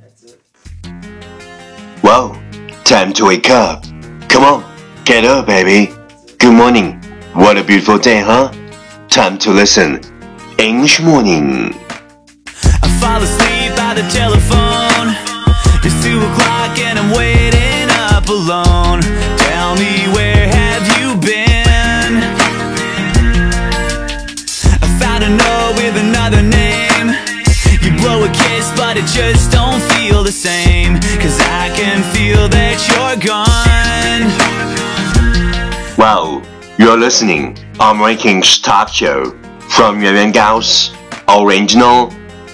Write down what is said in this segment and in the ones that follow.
That's it. Whoa, time to wake up. Come on, get up, baby. Good morning. What a beautiful day, huh? Time to listen. English morning. I fall asleep by the telephone. kiss, but it just don't feel the same. Cause I can feel that you're gone. Wow, you're listening American Talk Show from Yuan Yuan Gao's original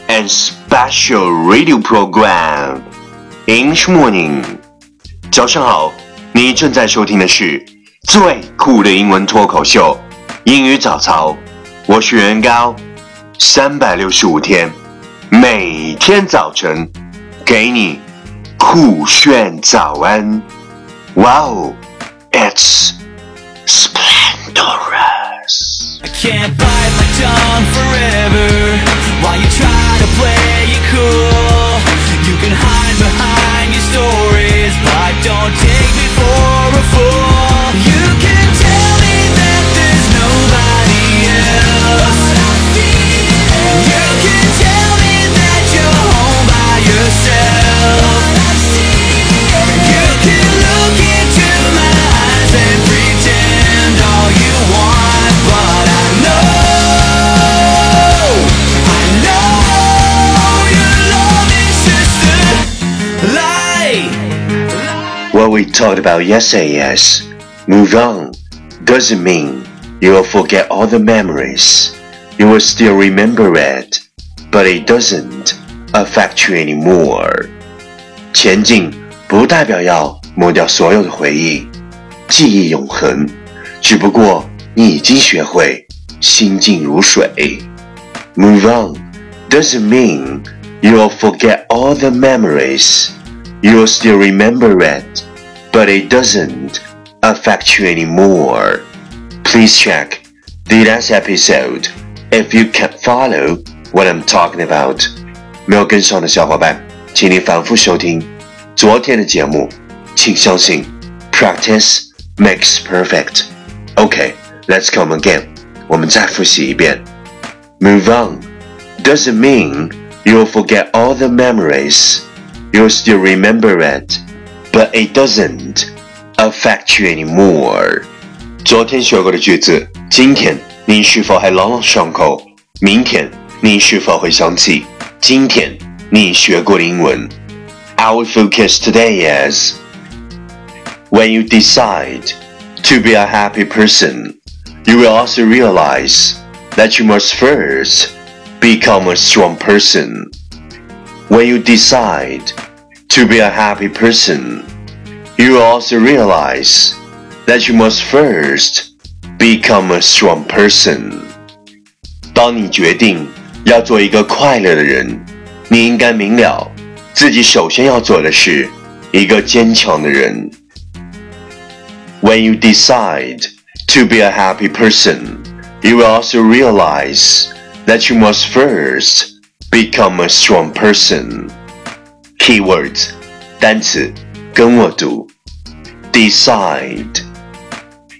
and special radio program English Morning。早上好，你正在收听的是最酷的英文脱口秀英语早操。我是袁高，三百六十五天， 每天早晨给你酷炫早安。Wow, it's splendorous. I can't bite my tongue forever while you try to play What we talked about yesterday is move on doesn't mean you will forget all the memories. You will still remember it, but it doesn't affect you anymore. 前进不代表要抹掉所有的回忆，记忆永恒，只不过你已经学会心静如水。Move on doesn't mean you will forget all the memories. You will still remember it, but it doesn't affect you anymore. Please check the last episode if you can follow what I'm talking about. 没有跟上的小伙伴，请你反复收听昨天的节目。请相信，practice makes perfect. Okay, let's come again. 我们再复习一遍。Move on doesn't mean you'll forget all the memories. You'll still remember it, but it doesn't affect you anymore. 昨天学过的句子，今天你是否还朗朗上口？明天你是否会想起今天你学过的英文？Our focus today is when you decide to be a happy person, you will also realize that you must first become a strong person. When you decide to be a happy person, you will also realize that you must first become a strong person. 当你决定要做一个快乐的人，你应该明了自己首先要做的是一个坚强的人。When you decide to be a happy person, you will also realize that you must first become a strong person. Keywords 单词跟我读，decide,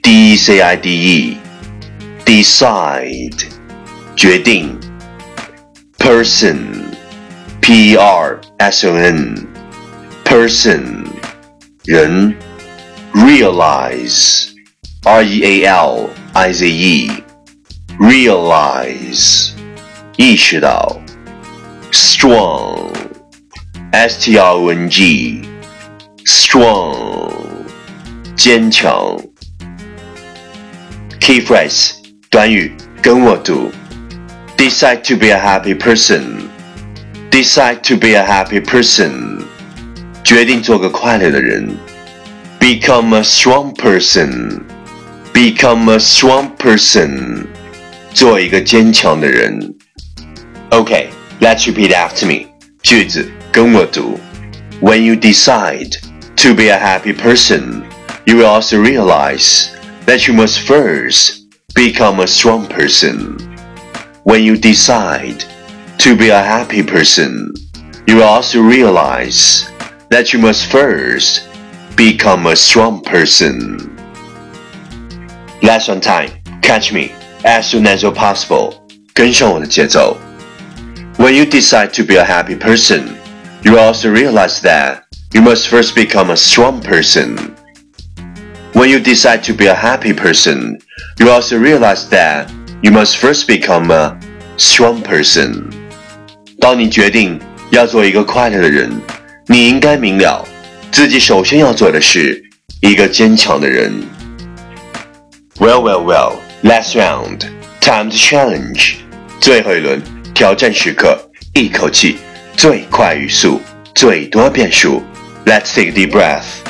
d e c i d e, decide 决定，person, p e r s o n, person 人，realize, r e a l i z e, realize 意识到，strong, s t r o n g, strong 坚强。Key phrase 短语跟我读，decide to be a happy person, decide to be a happy person 决定做个快乐的人，become a strong person, become a strong person 做一个坚强的人。Okay, let's repeat after me. 句子 跟我读。When you decide to be a happy person, you will also realize that you must first become a strong person. When you decide to be a happy person, you will also realize that you must first become a strong person. Last on time, catch me as soon as you're possible. 跟上我的节奏。When you decide to be a happy person, you also realize that you must first become a strong person. When you decide to be a happy person, you also realize that you must first become a strong person. 当你决定要做一个快乐的人，你应该明了，自己首先要做的是一个坚强的人。Well, well, well. Last round, time to challenge. 最后一轮挑战时刻，一口气， 最快语速，最多变数。Let's take a deep breath.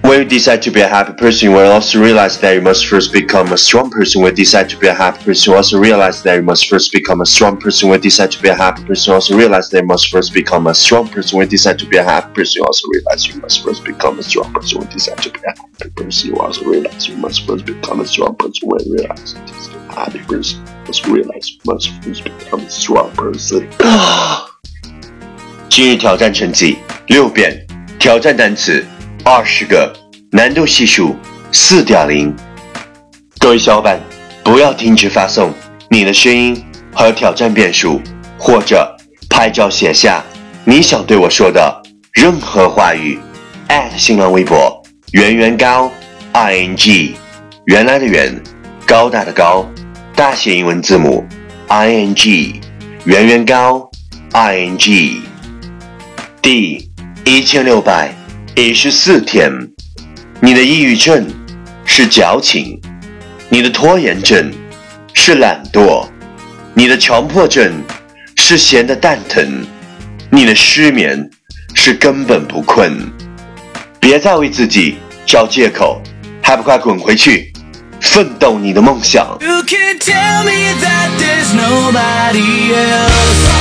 When you decide to be a happy person, you will also realize that you must first become a strong person. When you decide to be a happy person, you also realize that you must first become a strong person. When you decide to be a happy person, you also realize that you must first become a strong person. When you decide to be a happy person, you also realize you must first become a strong person. When you decide to be a happy person, you also realize you must first become a strong person. When you realize it is A happy person, you must realize you must first become a strong person. 今日挑战成绩六遍，挑战单词二十个，难度系数四点零。各位小伙伴，不要停止发送你的声音和挑战变数，或者拍照写下你想对我说的任何话语。新浪微博圆圆高 i n g，原来的圆，高大的高，大写英文字母 i n g，圆圆高 i n g。第一千六百一十四天，你的抑郁症是矫情，你的拖延症是懒惰，你的强迫症是闲得蛋疼，你的失眠是根本不困。别再为自己找借口，还不快滚回去，奋斗你的梦想！You can tell me that there's nobody else